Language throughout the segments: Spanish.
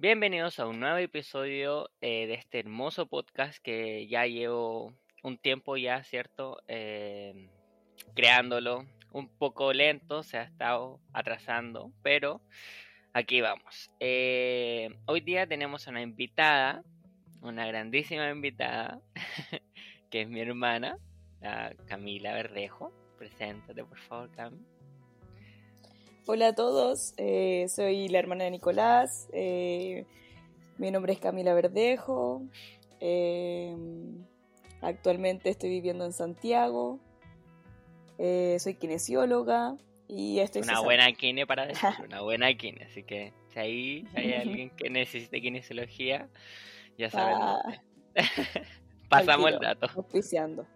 Bienvenidos a un nuevo episodio eh, de este hermoso podcast que ya llevo un tiempo ya, ¿cierto? Eh, creándolo. Un poco lento, se ha estado atrasando, pero aquí vamos. Eh, hoy día tenemos una invitada, una grandísima invitada, que es mi hermana, la Camila Verdejo. Preséntate, por favor, Cam. Hola a todos, eh, soy la hermana de Nicolás. eh, mi nombre es Camila Verdejo. eh, actualmente estoy viviendo en Santiago. eh, soy kinesióloga y estoy Una buena kine para decir, una buena kine. Así que si ahí hay alguien que necesite kinesiología, ya saben. Ah. Pasamos el dato, auspiciando.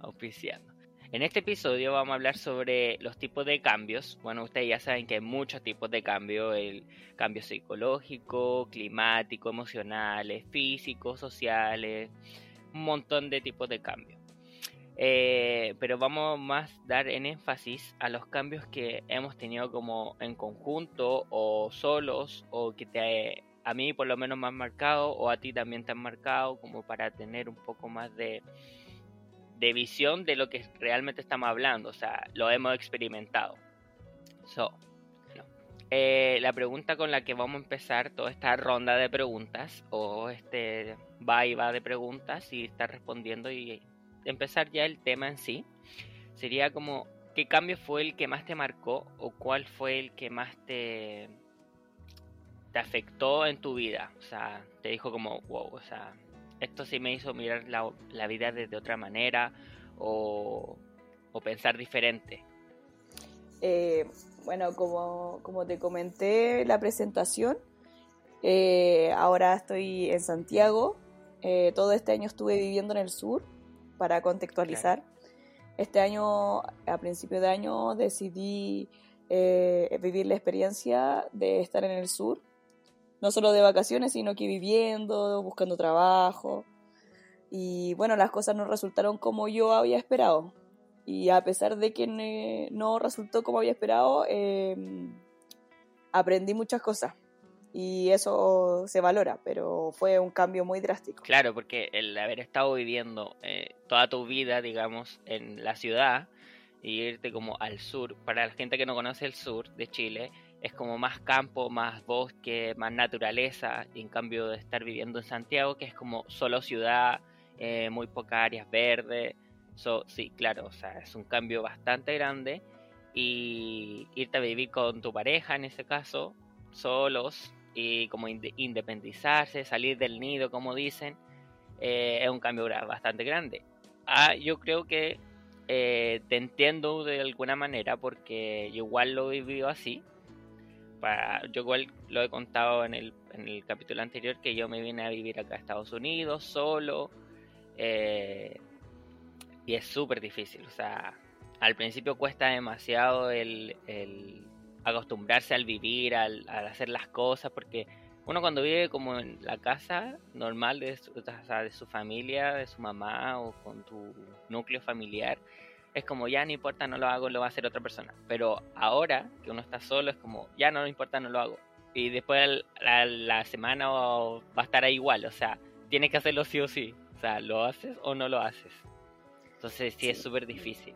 auspiciando. En este episodio vamos a hablar sobre los tipos de cambios. Bueno, ustedes ya saben que hay muchos tipos de cambio, el cambio psicológico, climático, emocionales, físicos, sociales, un montón de tipos de cambios. Eh, pero vamos más dar en énfasis a los cambios que hemos tenido como en conjunto o solos o que te, a mí por lo menos me han marcado o a ti también te han marcado como para tener un poco más de, de visión de lo que realmente estamos hablando, o sea, lo hemos experimentado. So, no. Eh, la pregunta con la que vamos a empezar toda esta ronda de preguntas o este va y va de preguntas y estar respondiendo y empezar ya el tema en sí sería como qué cambio fue el que más te marcó o cuál fue el que más te te afectó en tu vida o sea te dijo como wow o sea esto sí me hizo mirar la, la vida desde otra manera o, o pensar diferente Eh, bueno, como, como te comenté en la presentación, eh, ahora estoy en Santiago. Eh, todo este año estuve viviendo en el sur, para contextualizar. Este año, a principio de año, decidí vivir la experiencia de estar en el sur. No solo de vacaciones, sino que viviendo, buscando trabajo. Y bueno, las cosas no resultaron como yo había esperado. Y a pesar de que no resultó como había esperado, eh, aprendí muchas cosas. Y eso se valora, pero fue un cambio muy drástico. Claro, porque el haber estado viviendo eh, toda tu vida, digamos, en la ciudad y irte como al sur, para la gente que no conoce el sur de Chile, es como más campo, más bosque, más naturaleza, y en cambio de estar viviendo en Santiago, que es como solo ciudad, eh, muy pocas áreas verdes. So, sí, claro, o sea, es un cambio bastante grande. Y irte a vivir con tu pareja, en ese caso, solos, y como inde- independizarse, salir del nido, como dicen, eh, es un cambio bastante grande. Ah, yo creo que eh, te entiendo de alguna manera porque yo igual lo he vivido así. Yo igual lo he contado en el, en el capítulo anterior que yo me vine a vivir acá a Estados Unidos solo. eh, y es súper difícil. O sea, al principio cuesta demasiado el, el acostumbrarse al vivir, al, al hacer las cosas, porque uno cuando vive como en la casa normal de su, de su familia, de su mamá o con tu núcleo familiar, es como ya no importa, no lo hago, lo va a hacer otra persona. Pero ahora que uno está solo, es como ya no importa, no lo hago. Y después al- la, la semana o- va a estar ahí igual, o sea, tienes que hacerlo sí o sí. O sea, lo haces o no lo haces. Entonces sí, es súper difícil.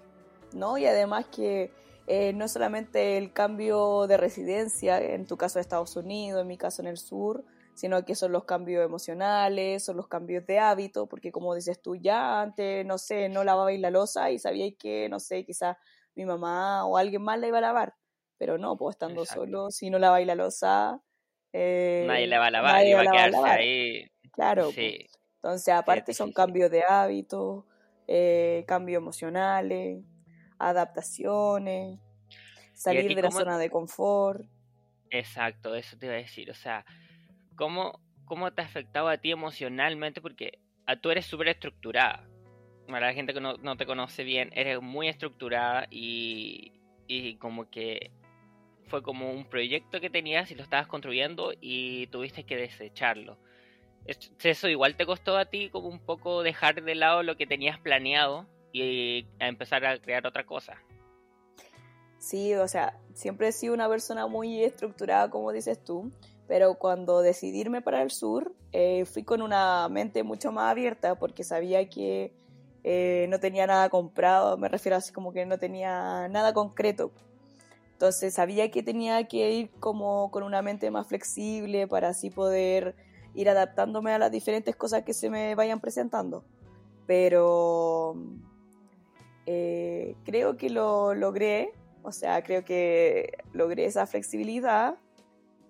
¿no? Y además que eh, no solamente el cambio de residencia, en tu caso de Estados Unidos, en mi caso en el sur, sino que son los cambios emocionales, son los cambios de hábito, porque como dices tú, ya antes, no sé, no lavabais la losa y sabíais que, no sé, quizás mi mamá o alguien más la iba a lavar, pero no, pues estando Exacto. solo, si no laváis la losa... eh, nadie le va a lavar, nadie va a la quedarse lavar. ahí. Claro, pues. Sí, Entonces, aparte son cambios de hábitos, eh, cambios emocionales, adaptaciones, salir de la cómo- zona de confort. exacto, eso te iba a decir. O sea, ¿cómo, cómo te ha afectado a ti emocionalmente? Porque a, tú eres súper estructurada. Para la gente que no, no te conoce bien, eres muy estructurada y, y como que fue como un proyecto que tenías y lo estabas construyendo y tuviste que desecharlo. Es- Eso igual te costó a ti como un poco dejar de lado lo que tenías planeado y a empezar a crear otra cosa. Sí, o sea, siempre he sido una persona muy estructurada, como dices tú, pero cuando decidí irme para el sur, eh, fui con una mente mucho más abierta porque sabía que eh, no tenía nada comprado, me refiero así como que no tenía nada concreto. Entonces sabía que tenía que ir como con una mente más flexible para así poder ir adaptándome a las diferentes cosas que se me vayan presentando. Pero eh, creo que lo logré, o sea, creo que logré esa flexibilidad,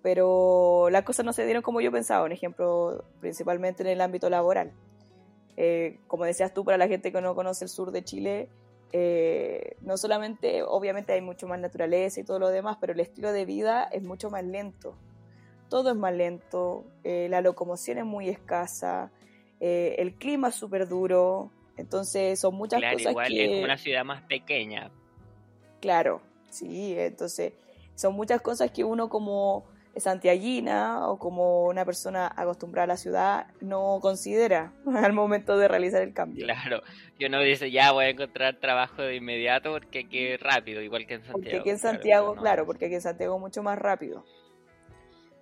pero las cosas no se dieron como yo pensaba, un ejemplo principalmente en el ámbito laboral. Eh, como decías tú, para la gente que no conoce el sur de Chile, eh, no solamente, obviamente hay mucho más naturaleza y todo lo demás, pero el estilo de vida es mucho más lento. Todo es más lento, eh, la locomoción es muy escasa, el clima es súper duro, entonces son muchas claro, cosas igual que... es una ciudad más pequeña. Claro, sí, entonces son muchas cosas que uno como santiaguina o como una persona acostumbrada a la ciudad no considera al momento de realizar el cambio. Claro, yo no dice ya voy a encontrar trabajo de inmediato porque aquí rápido, igual que en Santiago. Porque aquí en Santiago, claro, porque aquí en Santiago es mucho más rápido.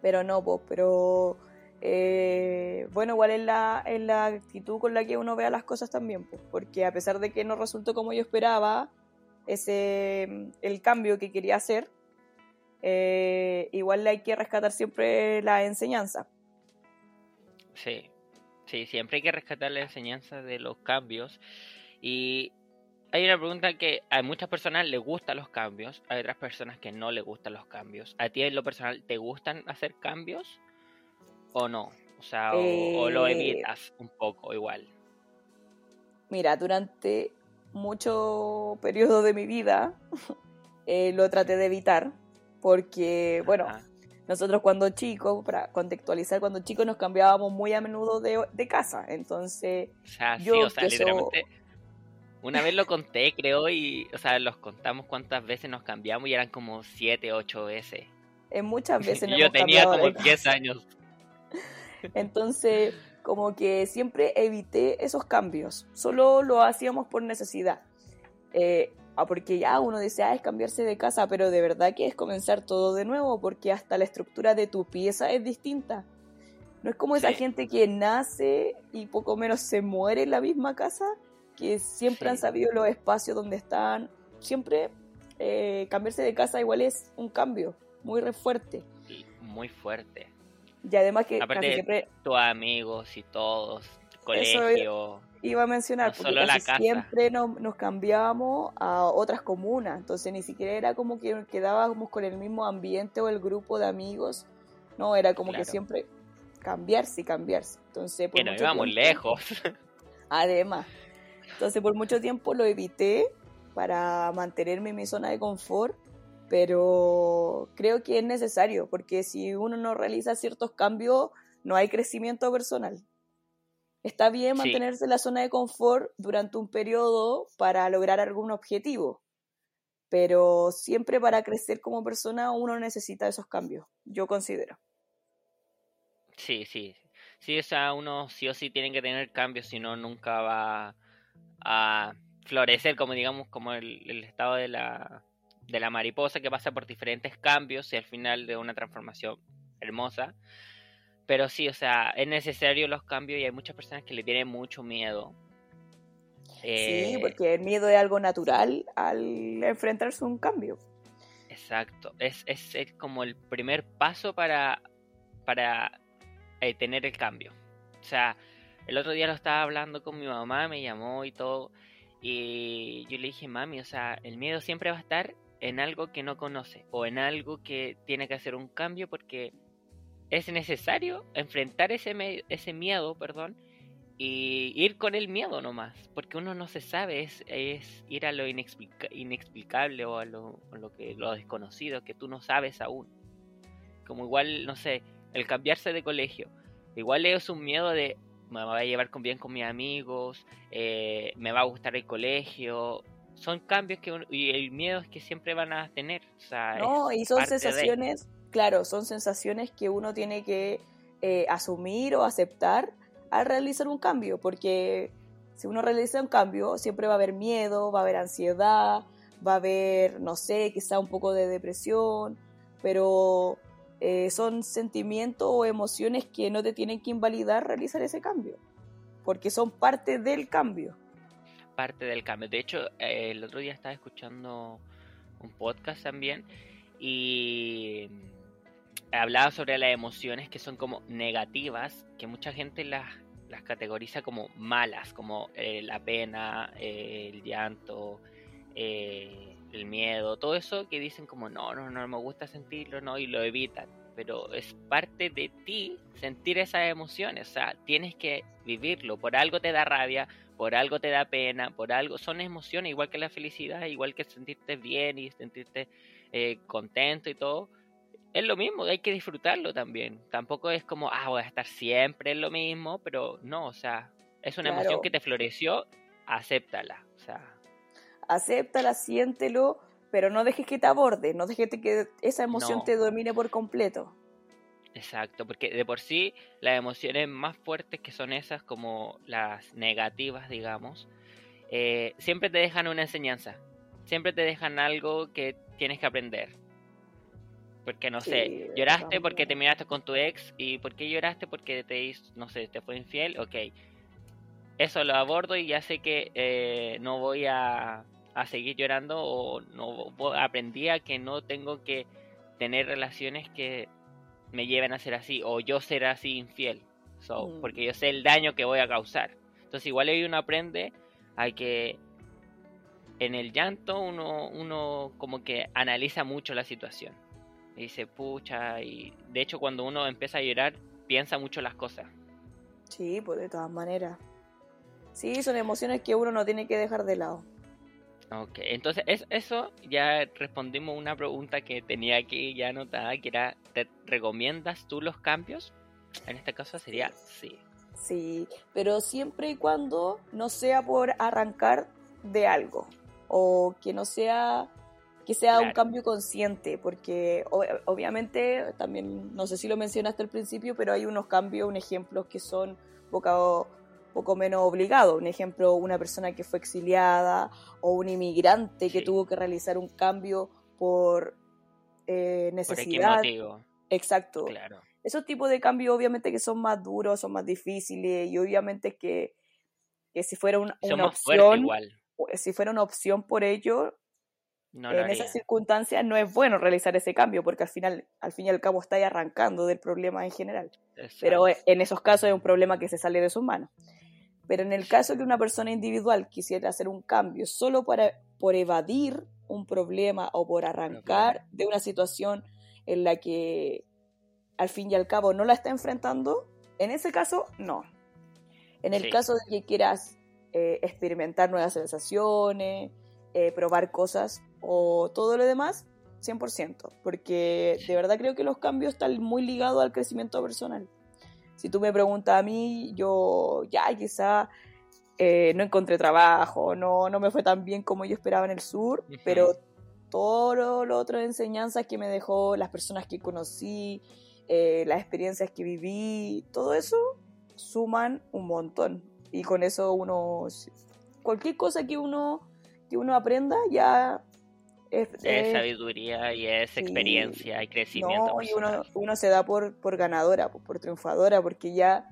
Pero no, pues, pero eh, bueno, igual es la, es la actitud con la que uno vea las cosas también, pues, porque a pesar de que no resultó como yo esperaba, ese el cambio que quería hacer, eh, igual hay que rescatar siempre la enseñanza. Sí, sí, siempre hay que rescatar la enseñanza de los cambios. Y hay una pregunta que a muchas personas les gustan los cambios, hay otras personas que no les gustan los cambios. ¿A ti en lo personal te gustan hacer cambios o no? O sea, o, lo Eh, evitas un poco igual. Mira, durante mucho periodo de mi vida eh, lo traté de evitar porque, bueno, Ajá. nosotros cuando chicos, para contextualizar, cuando chicos nos cambiábamos muy a menudo de, de casa, entonces O sea, yo sí, o sea, so- literalmente. Una vez lo conté, creo, y, o sea, los contamos cuántas veces nos cambiamos y eran como siete, ocho veces. en muchas veces nos yo tenía como de 10 años. Entonces, como que siempre evité esos cambios, solo lo hacíamos por necesidad. Eh, ah, porque ya uno dice, ah, es cambiarse de casa, pero de verdad que es comenzar todo de nuevo, porque hasta la estructura de tu pieza es distinta. No es como esa gente que nace y poco menos se muere en la misma casa, que siempre Sí. han sabido los espacios donde están. Siempre eh, cambiarse de casa igual es un cambio muy re fuerte. Y Muy fuerte. Y además que Aparte- casi siempre Tus amigos y todos, colegio. Iba a mencionar, No porque solo casi siempre nos, nos cambiábamos a otras comunas, entonces ni siquiera era como que quedábamos con el mismo ambiente o el grupo de amigos, no, era como que siempre cambiarse y cambiarse. Entonces, por Que nos íbamos tiempo- lejos. Además, entonces por mucho tiempo lo evité para mantenerme en mi zona de confort, pero creo que es necesario, porque si uno no realiza ciertos cambios, no hay crecimiento personal. Está bien Sí. mantenerse en la zona de confort durante un periodo para lograr algún objetivo, pero siempre para crecer como persona uno necesita esos cambios, yo considero. Sí, sí. Sí, o sea, uno sí o sí tiene que tener cambios, si no, nunca va a florecer, como digamos, como el, el estado de la, de la mariposa que pasa por diferentes cambios y al final de una transformación hermosa. Pero sí, o sea, es necesario los cambios y hay muchas personas que le tienen mucho miedo. Sí, Eh, porque el miedo es algo natural al enfrentarse a un cambio. Exacto, es, es, es como el primer paso para, para eh, tener el cambio. O sea, el otro día lo estaba hablando con mi mamá, me llamó y todo, y yo le dije, mami, o sea, el miedo siempre va a estar en algo que no conoce o en algo que tiene que hacer un cambio porque es necesario enfrentar ese, ese miedo, perdón, y ir con el miedo nomás, porque uno no se sabe, es, es ir a lo inexplica- inexplicable o a lo, lo que lo desconocido que tú no sabes aún. Como igual, no sé, el cambiarse de colegio, igual es un miedo de me voy a llevar con bien con mis amigos, eh, me va a gustar el colegio, son cambios que uno- y el miedo es que siempre van a tener, o sea, No, y son de. Claro, son sensaciones que uno tiene que eh, asumir o aceptar al realizar un cambio, porque si uno realiza un cambio, siempre va a haber miedo, va a haber ansiedad, va a haber, no sé, quizá un poco de depresión, pero eh, son sentimientos o emociones que no te tienen que invalidar realizar ese cambio, porque son parte del cambio. Parte del cambio. De hecho, eh, el otro día estaba escuchando un podcast también y hablaba sobre las emociones que son como negativas, que mucha gente las, las categoriza como malas, como eh, la pena, el llanto, el miedo, todo eso que dicen como no, no, no me gusta sentirlo, no, y lo evitan. Pero es parte de ti sentir esas emociones, o sea, tienes que vivirlo. Por algo te da rabia, por algo te da pena, por algo. Son emociones, igual que la felicidad, igual que sentirte bien y sentirte eh, contento y todo. Es lo mismo, hay que disfrutarlo también. Tampoco es como, ah, voy a estar siempre en lo mismo, pero no, o sea, es una emoción que te floreció, acéptala. O sea, acéptala, siéntelo, pero no dejes que te aborde, no dejes que esa emoción te domine por completo. Exacto, porque de por sí las emociones más fuertes que son esas, como las negativas, digamos, eh, siempre te dejan una enseñanza, siempre te dejan algo que tienes que aprender. Porque no sé, lloraste porque te miraste con tu ex y ¿por qué lloraste? Porque te hizo, no sé, te fue infiel, ok. Eso lo abordo y ya sé que eh, no voy a a seguir llorando o no aprendí a que no tengo que tener relaciones que me lleven a ser así o yo ser así infiel so, mm. porque yo sé el daño que voy a causar entonces igual ahí uno aprende a que en el llanto uno uno como que analiza mucho la situación y dice pucha y de hecho cuando uno empieza a llorar piensa mucho las cosas sí pues de todas maneras sí son emociones que uno no tiene que dejar de lado Ok, entonces es, eso ya respondimos una pregunta que tenía aquí ya anotada, que era, ¿te recomiendas tú los cambios? En este caso sería sí. Sí, pero siempre y cuando no sea por arrancar de algo o que no sea que sea un cambio consciente, porque obviamente también, no sé si lo mencionaste al principio, pero hay unos cambios, un ejemplo que son bocado poco menos obligado. Un ejemplo, una persona que fue exiliada o un inmigrante que tuvo que realizar un cambio por eh, necesidad. Exacto. Claro. Esos tipos de cambios obviamente que son más duros, son más difíciles y obviamente que, que si fuera una, opción, si fuera una opción por ello, en esas circunstancias no es bueno realizar ese cambio porque al final, al fin y al cabo, está arrancando del problema en general. Pero en esos casos es un problema que se sale de sus manos. Pero en el caso que una persona individual quisiera hacer un cambio solo para, por evadir un problema o por arrancar de una situación en la que al fin y al cabo no la está enfrentando, en ese caso no. En el caso de que quieras eh, experimentar nuevas sensaciones, eh, probar cosas o todo lo demás, 100%, porque de verdad creo que los cambios están muy ligados al crecimiento personal. Si tú me preguntas a mí, yo ya quizá eh, no encontré trabajo, no, no me fue tan bien como yo esperaba en el sur, pero todo lo, otro de enseñanzas que me dejó, las personas que conocí, eh, las experiencias que viví, todo eso suman un montón. Y con eso uno, cualquier cosa que uno, que uno aprenda ya es, sabiduría y es experiencia y crecimiento. y uno, se da por, por ganadora, por, triunfadora, porque ya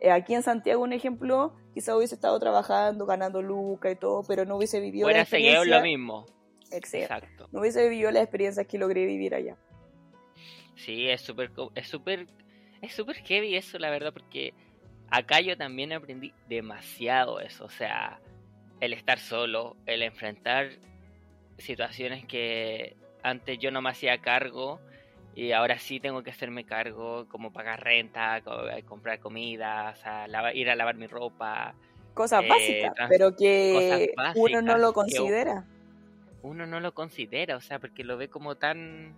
eh, aquí en Santiago, un ejemplo, quizá hubiese estado trabajando, ganando lucas y todo, pero no hubiese vivido la experiencia. lo mismo. Exacto. No hubiese vivido las experiencias que logré vivir allá. Sí, es súper es súper es súper heavy eso, la verdad, porque acá yo también aprendí demasiado eso, o sea, el estar solo, el enfrentar situaciones que antes yo no me hacía cargo y ahora sí tengo que hacerme cargo, como pagar renta, eh, comprar comida, ir a lavar mi ropa. Cosas eh, básicas, pero que uno no lo considera. Uno no lo considera, o sea, porque lo ve como tan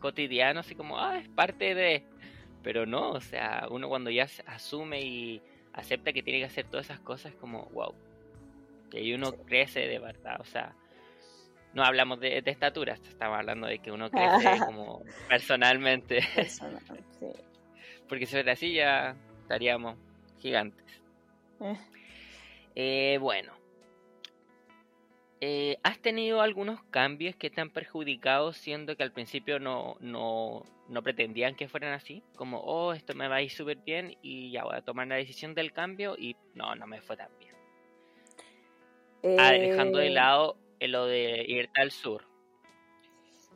cotidiano, así como, ah, es parte de... Pero no, o sea, uno cuando ya asume y acepta que tiene que hacer todas esas cosas, como, wow, que uno crece de verdad, o sea, no hablamos de, de estatura, estamos hablando de que uno crece como personalmente. Porque si fuera así ya estaríamos gigantes. Eh. Eh, bueno. eh, ¿has tenido algunos cambios que te han perjudicado siendo que al principio no, no, no pretendían que fueran así? Como, oh, esto me va a ir súper bien y ya voy a tomar la decisión del cambio y no, no me fue tan bien. Ah, dejando de Eh, lado eh, lo de irte al sur,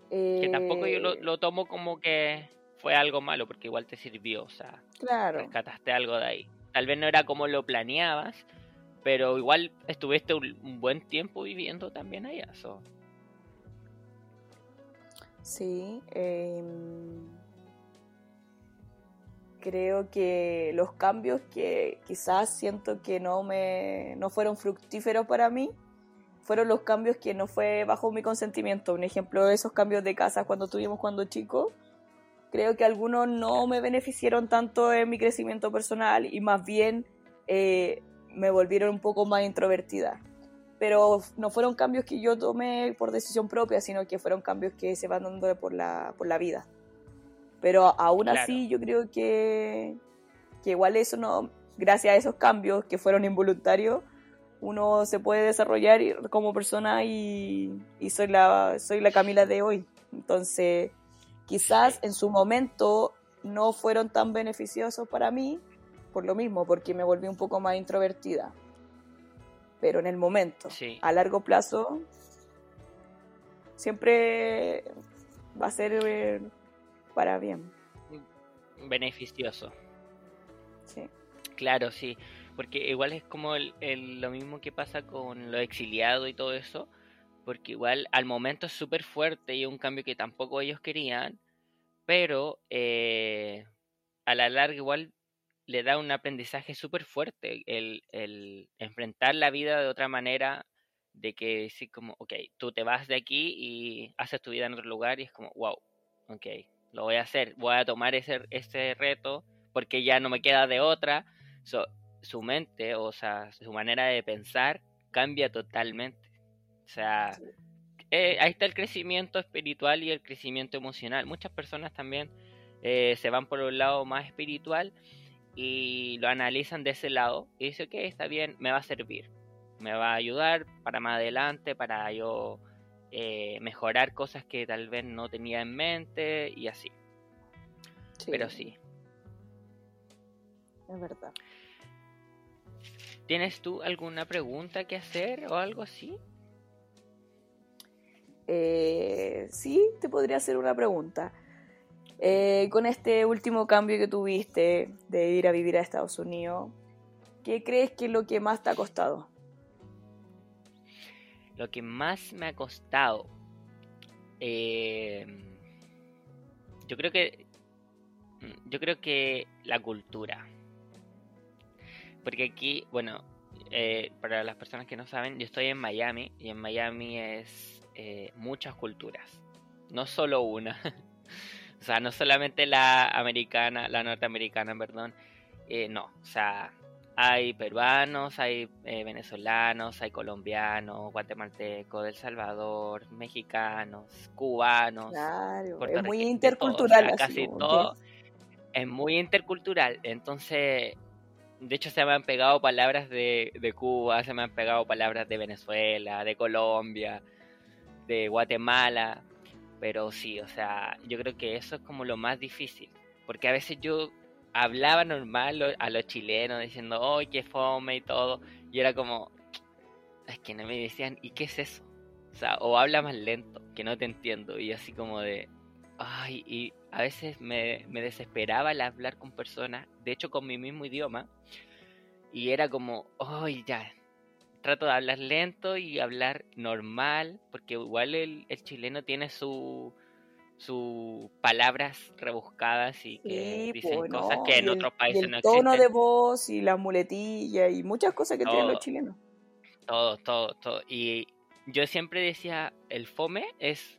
que tampoco yo lo, eh, lo tomo como que fue algo malo, porque igual te sirvió, o sea, claro, rescataste algo de ahí. Tal vez no era como lo planeabas, pero igual estuviste un, un buen tiempo viviendo también allá. so. sí. em, creo que los cambios que quizás siento que no me no fueron fructíferos para mí fueron los cambios que no fue bajo mi consentimiento. Un ejemplo esos cambios de casa cuando tuvimos cuando chico. Creo que algunos no me beneficiaron tanto en mi crecimiento personal y más bien eh, me volvieron un poco más introvertida. Pero no fueron cambios que yo tomé por decisión propia, sino que fueron cambios que se van dando por la, por la vida. Pero aún Claro. así yo creo que, que igual eso no, gracias a esos cambios que fueron involuntarios, uno se puede desarrollar como persona y, y soy, la, soy la Camila de hoy. Entonces, quizás en su momento no fueron tan beneficiosos para mí, por lo mismo, porque me volví un poco más introvertida. Pero en el momento, Sí. a largo plazo, siempre va a ser eh, para bien. Beneficioso. Sí. Claro, sí. Porque igual es como el- el- lo mismo que pasa con los exiliados y todo eso. Porque igual al momento es súper fuerte y es un cambio que tampoco ellos querían. Pero eh, a la larga igual le da un aprendizaje súper fuerte el, el enfrentar la vida de otra manera. De que decir como, ok, tú te vas de aquí y haces tu vida en otro lugar y es como, wow, ok, lo voy a hacer, voy a tomar ese, ese reto porque ya no me queda de otra. So, su mente, o sea, su manera de pensar cambia totalmente. O sea, Sí. eh, ahí está el crecimiento espiritual y el crecimiento emocional. Muchas personas también eh, se van por un lado más espiritual y lo analizan de ese lado y dicen, ok, está bien, me va a servir, me va a ayudar para más adelante, para yo eh, mejorar cosas que tal vez no tenía en mente y así. Sí, Pero sí. Es verdad. ¿Tienes tú alguna pregunta que hacer o algo así? Eh, sí, te podría hacer una pregunta. Eh, con este último cambio que tuviste de ir a vivir a Estados Unidos, ¿qué crees que es lo que más te ha costado? Lo que más me ha costado. eh, yo creo que. Yo creo que la cultura. Porque aquí, bueno, eh, para las personas que no saben, yo estoy en Miami y en Miami es eh, muchas culturas, no solo una. o sea, no solamente la americana, la norteamericana, perdón. eh, no, o sea, hay peruanos, hay eh, venezolanos, hay colombianos, guatemaltecos, del Salvador, mexicanos, cubanos, Claro, es muy puertorriqueños, de todo, o sea, intercultural. así casi todo es muy intercultural. Entonces, de hecho, se me han pegado palabras de, de Cuba, se me han pegado palabras de Venezuela, de Colombia, de Guatemala. Pero sí, o sea, yo creo que eso es como lo más difícil. Porque a veces yo hablaba normal a los chilenos diciendo, ¡ay, qué fome! y todo. Y era como, es que no me decían, ¿y qué es eso? O habla más lento, que no te entiendo. Y así como de, ay, y a veces me, me desesperaba al hablar con personas, de hecho con mi mismo idioma. Y era como, ay, ya, trato de hablar lento y hablar normal, porque igual el, el chileno tiene su sus palabras rebuscadas y que Sí, dicen pues, cosas no, que en el- otros países el no tono existen. de voz y las muletillas y muchas cosas que tienen los Todo. chilenos. Todo, todo, todo. Y yo siempre decía, el fome es,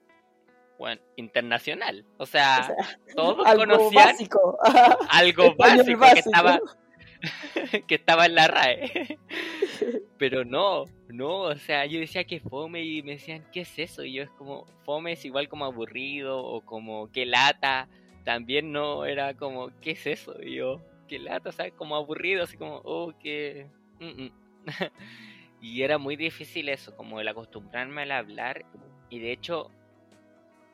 bueno, internacional. O sea, O sea, todos algo conocían básico. algo Español básico, que básico. estaba que estaba en la RAE. Pero no, no, o sea, yo decía que fome y me decían, ¿qué es eso? Y yo es como, fome es igual como aburrido o como que lata. También no, era como, ¿qué es eso? Y yo, que lata, o sea, como aburrido, así como, oh, que... mm, mm". Y era muy difícil eso, como el acostumbrarme al hablar. Y de hecho,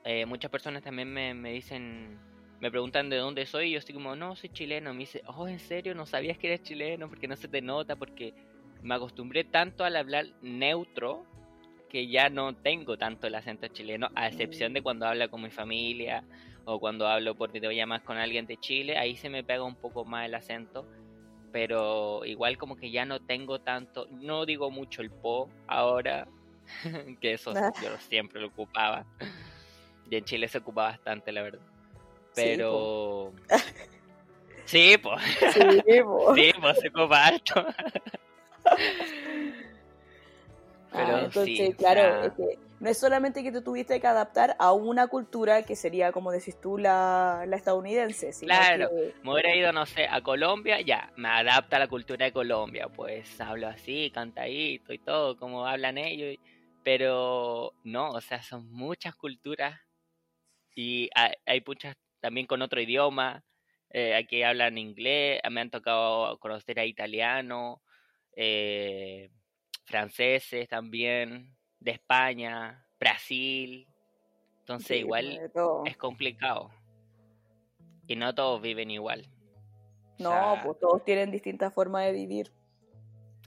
eh, muchas personas también me, me, dicen, me preguntan de dónde soy. Y yo estoy como, no, soy chileno. Me dice, oh, ¿en serio? No sabías que eres chileno porque no se te nota, porque me acostumbré tanto al hablar neutro que ya no tengo tanto el acento chileno, a excepción de cuando hablo con mi familia o cuando hablo por videollamadas con alguien de Chile, ahí se me pega un poco más el acento pero igual como que ya no tengo tanto, no digo mucho el po ahora, que eso yo siempre lo ocupaba. Y en Chile se ocupa bastante, la verdad. Pero... Sí, pues. Sí, po. sí, po, se harto. Pero ah, entonces, claro, no es solamente que tú tuviste que adaptar a una cultura que sería, como decís tú, la, estadounidense. claro, me hubiera ido, no sé, a Colombia, ya, me adapta a la cultura de Colombia, pues hablo así, cantadito y todo, como hablan ellos, pero no, o sea, son muchas culturas y hay, muchas también con otro idioma, eh, aquí hablan inglés, me han tocado conocer a italiano, eh, franceses también, de España, Brasil. Entonces igual es complicado. Y no todos viven igual. No, pues todos tienen distintas formas de vivir.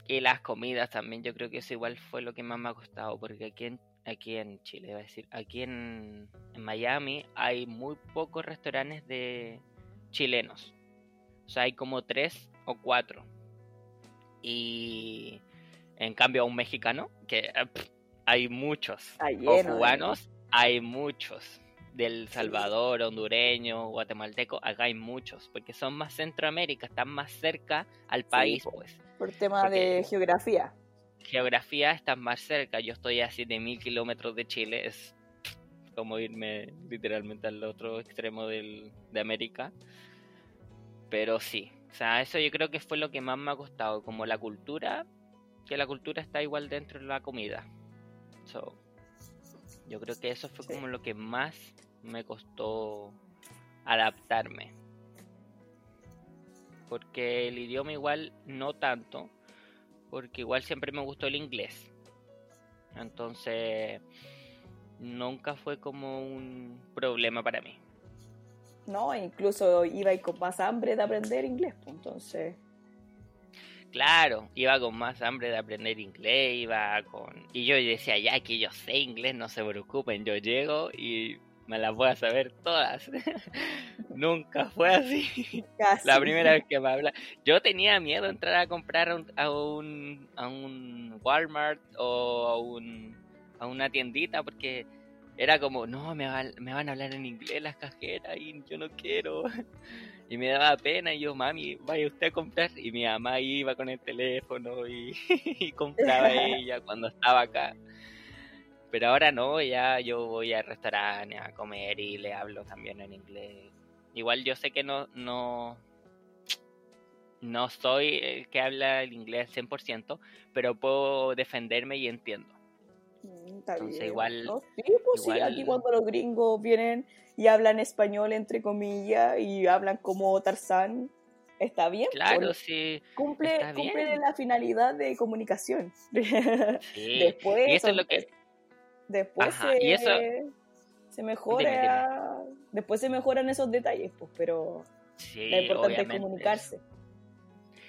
Y las comidas también, yo creo que eso igual fue lo que más me ha costado, porque aquí en, aquí en Chile, a decir, aquí en, en Miami hay muy pocos restaurantes de chilenos. O sea, hay como tres o cuatro. Y en cambio a un mexicano, que eh, hay muchos. o cubanos, hay muchos. Del Salvador, hondureño, guatemalteco, acá hay muchos, porque son más Centroamérica, están más cerca al país, pues. Por tema de geografía. Geografía están más cerca, yo estoy a 7.000 kilómetros de Chile, es como irme literalmente al otro extremo del, de América. Pero sí, o sea, eso yo creo que fue lo que más me ha costado, como la cultura, que la cultura está igual dentro de la comida. Yo creo que eso fue como lo que más me costó adaptarme. Porque el idioma igual no tanto, porque igual siempre me gustó el inglés. Entonces, nunca fue como un problema para mí. No, incluso iba con más hambre de aprender inglés, pues, entonces Claro, iba con más hambre de aprender inglés, iba con... Y yo decía, ya que yo sé inglés, no se preocupen, yo llego y me las voy a saber todas. Nunca fue así. La primera vez que me habla. Yo tenía miedo de entrar a comprar a un, a un Walmart o a, un, a una tiendita porque era como, no, me, me van a hablar en inglés las cajeras y yo no quiero. Y me daba pena y yo, mami, vaya usted a comprar. Y mi mamá iba con el teléfono y, compraba ella cuando estaba acá. Pero ahora no, ya yo voy al restaurante a comer y le hablo también en inglés. Igual yo sé que no, no, no soy el que habla el inglés 100%, pero puedo defenderme y entiendo. Mm, Entonces, igual, sí, pues sí, aquí cuando los gringos vienen y hablan español, entre comillas, y hablan como Tarzán, está bien. Claro, sí. Cumple, cumple la finalidad de comunicación. Sí. después, y eso es lo que... Después se, se mejora... Después se mejoran esos detalles, pues, pero sí, lo importante es comunicarse.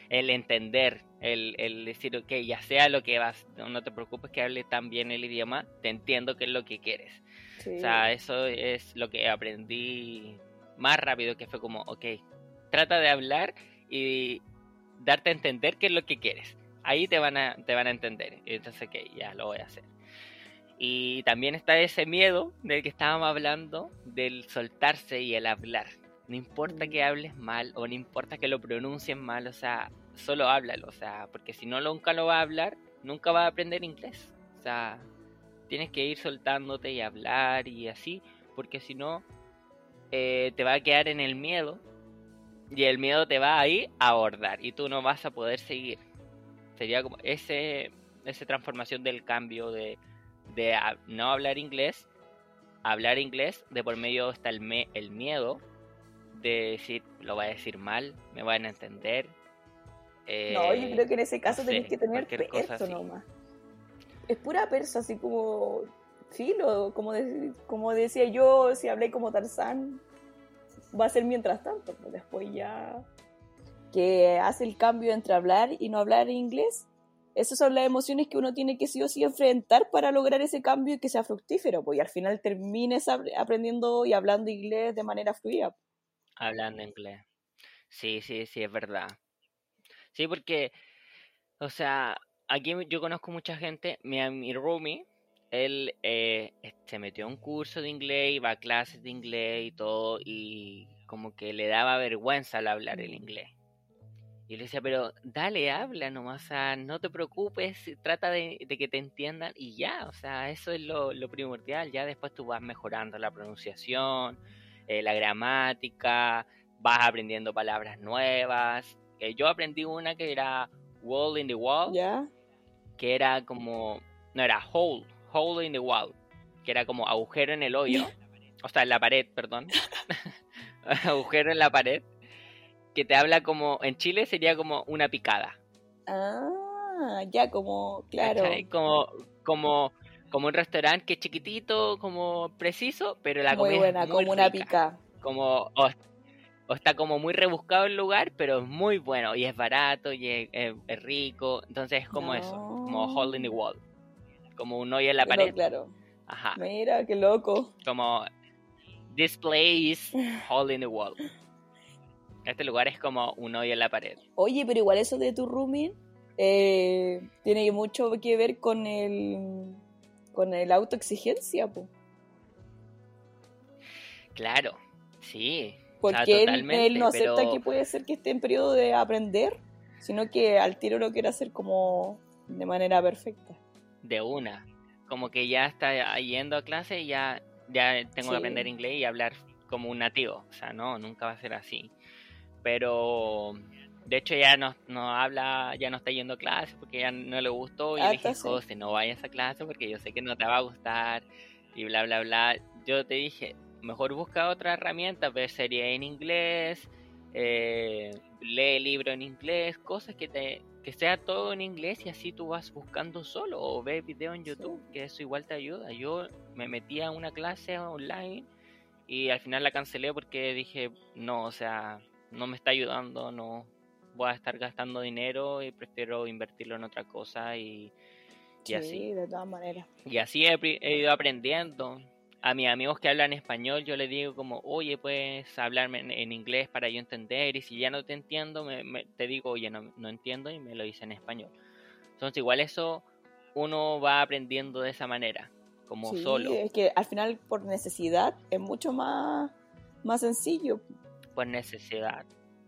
El entender, el, el decir, ok, ya sea lo que vas, no te preocupes que hable tan bien el idioma, te entiendo qué es lo que quieres. O sea, eso es lo que aprendí más rápido, que fue como, ok, trata de hablar y darte a entender qué es lo que quieres. Ahí te van a, te van a entender. Y entonces, ok, ya lo voy a hacer. Y también está ese miedo del que estábamos hablando, del soltarse y el hablar. No importa que hables mal o no importa que lo pronuncies mal, o sea, solo háblalo, o sea, porque si no nunca lo va a hablar, nunca va a aprender inglés. O sea, tienes que ir soltándote y hablar y así, porque si no, eh, te va a quedar en el miedo y el miedo te va a ir a abordar y tú no vas a poder seguir. Sería como ese, esa transformación del cambio de, de no hablar inglés, hablar inglés, de por medio está el, me, el miedo de decir, lo voy a decir mal, me van a entender. no, yo creo que en ese caso tenés que tener peso nomás es pura persa, así como filo, como, como decía yo, si hablé como Tarzán, va a ser mientras tanto, pues después ya que hace el cambio entre hablar y no hablar inglés, esas son las emociones que uno tiene que sí o sí enfrentar para lograr ese cambio y que sea fructífero, pues y al final termines aprendiendo y hablando inglés de manera fluida. Hablando inglés. Sí, sí, sí, es verdad. Sí, porque, o sea, aquí yo conozco mucha gente, mi, mi roomie, él eh, se metió a un curso de inglés, iba a clases de inglés y todo, y como que le daba vergüenza al hablar el inglés. Y le decía, pero dale, habla nomás, o sea, no te preocupes, trata de, que te entiendan y ya, o sea, eso es lo, primordial, ya después tú vas mejorando la pronunciación, eh, la gramática, vas aprendiendo palabras nuevas. Eh, yo aprendí una que era wall in the wall, que era como, no era hole, hole in the wall, que era como agujero en el hoyo, o sea, en la pared, perdón, agujero en la pared que te habla como, en Chile sería como una picada. Ah, ya como, claro. Como, como, como un restaurante que es chiquitito, como preciso, pero la comida buena, es muy como una pica. Como, o, está como muy rebuscado el lugar, pero es muy bueno y es barato y es, rico. Entonces es como eso, como hole in the wall. Como un hoyo en la pared. Claro. Ajá. Mira, qué loco. Como this place, hole in the wall. Este lugar es como un hoyo en la pared. Oye, pero igual eso de tu rooming eh, tiene mucho que ver con el con el autoexigencia, po. Claro, sí. Porque él, no acepta que puede ser que esté en periodo de aprender, sino que al tiro lo quiere hacer como de manera perfecta. De una. Como que ya está yendo a clase y ya, ya tengo que aprender inglés y hablar como un nativo. O sea, no, nunca va a ser así pero de hecho ya no, no habla, ya no está yendo a clase porque ya no le gustó y le dije, José, no vayas a clase porque yo sé que no te va a gustar y bla, bla, bla. Yo te dije, mejor busca otra herramienta, ver serie en inglés, eh, lee libro en inglés, cosas que te que sea todo en inglés y así tú vas buscando solo o ve video en YouTube, que eso igual te ayuda. Yo me metí a una clase online y al final la cancelé porque dije, no, o sea, no me está ayudando, no voy a estar gastando dinero y prefiero invertirlo en otra cosa y, y sí, de todas maneras. Y así he, ido aprendiendo. A mis amigos que hablan español yo les digo como, oye, puedes hablarme en, inglés para yo entender y si ya no te entiendo, me, te digo, oye, no, no entiendo y me lo dice en español. Entonces igual eso uno va aprendiendo de esa manera, como sí, solo. Es que al final por necesidad es mucho más, más sencillo por necesidad.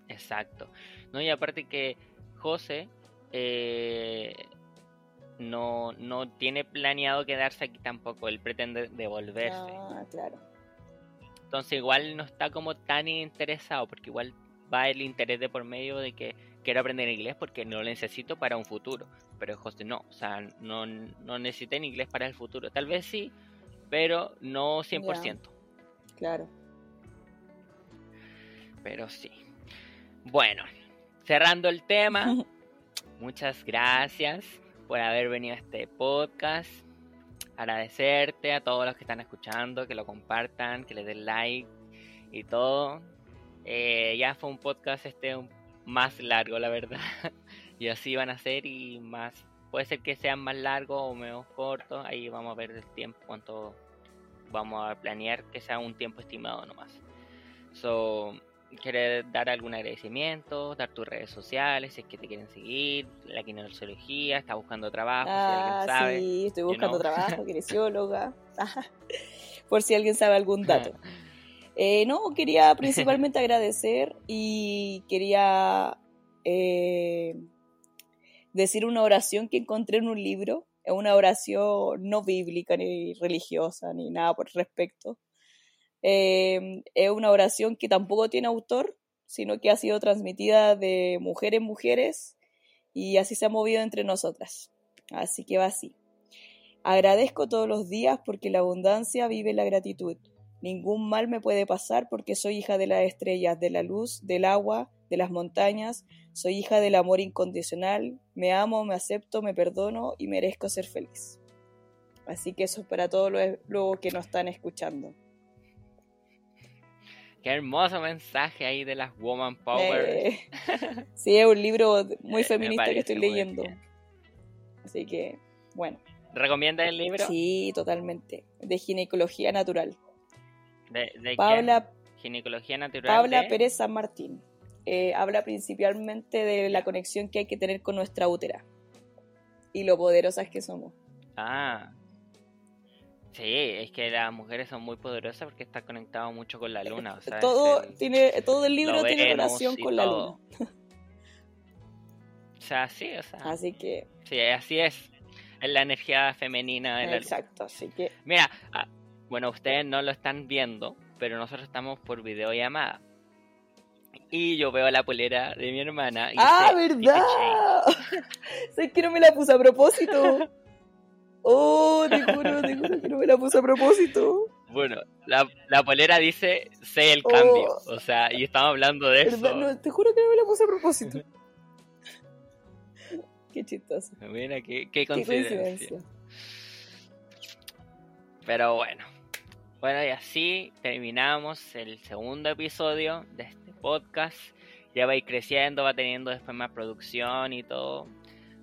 Exacto. No, y aparte que José eh, no, no tiene planeado quedarse aquí tampoco, él pretende devolverse. Ah, claro. Entonces igual no está como tan interesado, porque igual va el interés de por medio de que quiero aprender inglés porque no lo necesito para un futuro. Pero José no, o sea, no, no necesita inglés para el futuro. Tal vez sí, pero no 100%. Claro pero sí. Bueno, cerrando el tema, muchas gracias por haber venido a este podcast. Agradecerte a todos los que están escuchando, que lo compartan, que le den like y todo. Eh, ya fue un podcast este más largo, la verdad. y así van a ser y más. Puede ser que sean más largos o menos cortos. Ahí vamos a ver el tiempo, cuánto vamos a planear que sea un tiempo estimado nomás. So, quieres dar algún agradecimiento, dar tus redes sociales, si es que te quieren seguir, la kinesiología, está buscando trabajo, si alguien ah, sabe. Sí, estoy buscando trabajo, kinesióloga, por si alguien sabe algún dato. Eh, no, quería principalmente agradecer y quería eh, decir una oración que encontré en un libro, es una oración no bíblica ni religiosa ni nada por respecto, Em, es una oración que tampoco tiene autor, sino que ha sido transmitida de mujer en mujeres y así se ha movido entre nosotras. Así que va así. Agradezco todos los días porque la abundancia vive la gratitud. Ningún mal me puede pasar porque soy hija de las estrellas, de la luz, del agua, de las montañas. Soy hija del amor incondicional. Me amo, me acepto, me perdono y merezco ser feliz. Así que eso es para todos los, los que nos están escuchando. Qué hermoso mensaje ahí de las Woman Power. Eh, sí, es un libro muy Me feminista que estoy leyendo. bien. Así que, bueno. ¿Recomiendas el libro? Sí, totalmente. De ginecología natural. ¿De, de Paula, quién? Ginecología natural. Paula de- Pérez San Martín. Eh, habla principalmente de la conexión que hay que tener con nuestra útera y lo poderosas que somos. Ah. Sí, es que las mujeres son muy poderosas porque está conectado mucho con la luna. O sea, todo, el- tiene, todo el libro tiene relación con la todo. luna. O sea, sí, o sea. Así que, Sí, así es. Es la energía femenina de la luna. exacto. Así que, Mira, ah, bueno, ustedes no lo están viendo, pero nosotros estamos por videollamada. Y yo veo la polera de mi hermana. Y ¡Ah, dice, verdad! ¿Sabes que no me la puse a propósito? Oh, te juro, te juro que no me la puse a propósito. Bueno, la, la polera dice sé el Oh. cambio. O sea, y estamos hablando de eso. Te juro que no me la puse a propósito. Qué chistoso. Mira, qué, qué coincidencia. Pero bueno. Bueno, y así terminamos el segundo episodio de este podcast. Ya va a ir creciendo, va teniendo después más producción y todo.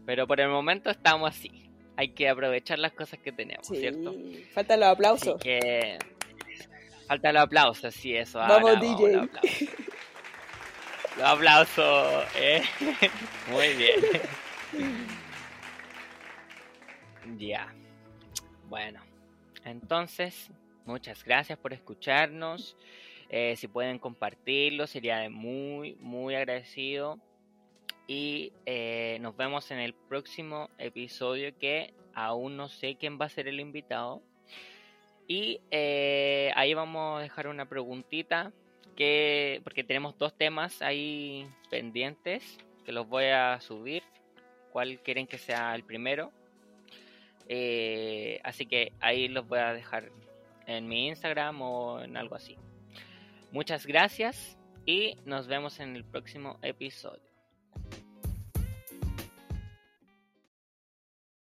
Pero por el momento estamos así. Hay que aprovechar las cosas que tenemos, ¿cierto? Sí, faltan los Así aplausos. que. Falta los aplausos, sí, eso. Vamos, DJ. los aplausos. Los aplausos, eh. Muy bien. Ya. Bueno, entonces, muchas gracias por escucharnos. Eh, si pueden compartirlo, sería de muy, muy agradecido. Y eh, nos vemos en el próximo episodio que aún no sé quién va a ser el invitado. Y eh, ahí vamos a dejar una preguntita que porque tenemos dos temas ahí pendientes que los voy a subir. ¿Cuál quieren que sea el primero? Eh, así que ahí los voy a dejar en mi Instagram o en algo así. Muchas gracias y nos vemos en el próximo episodio.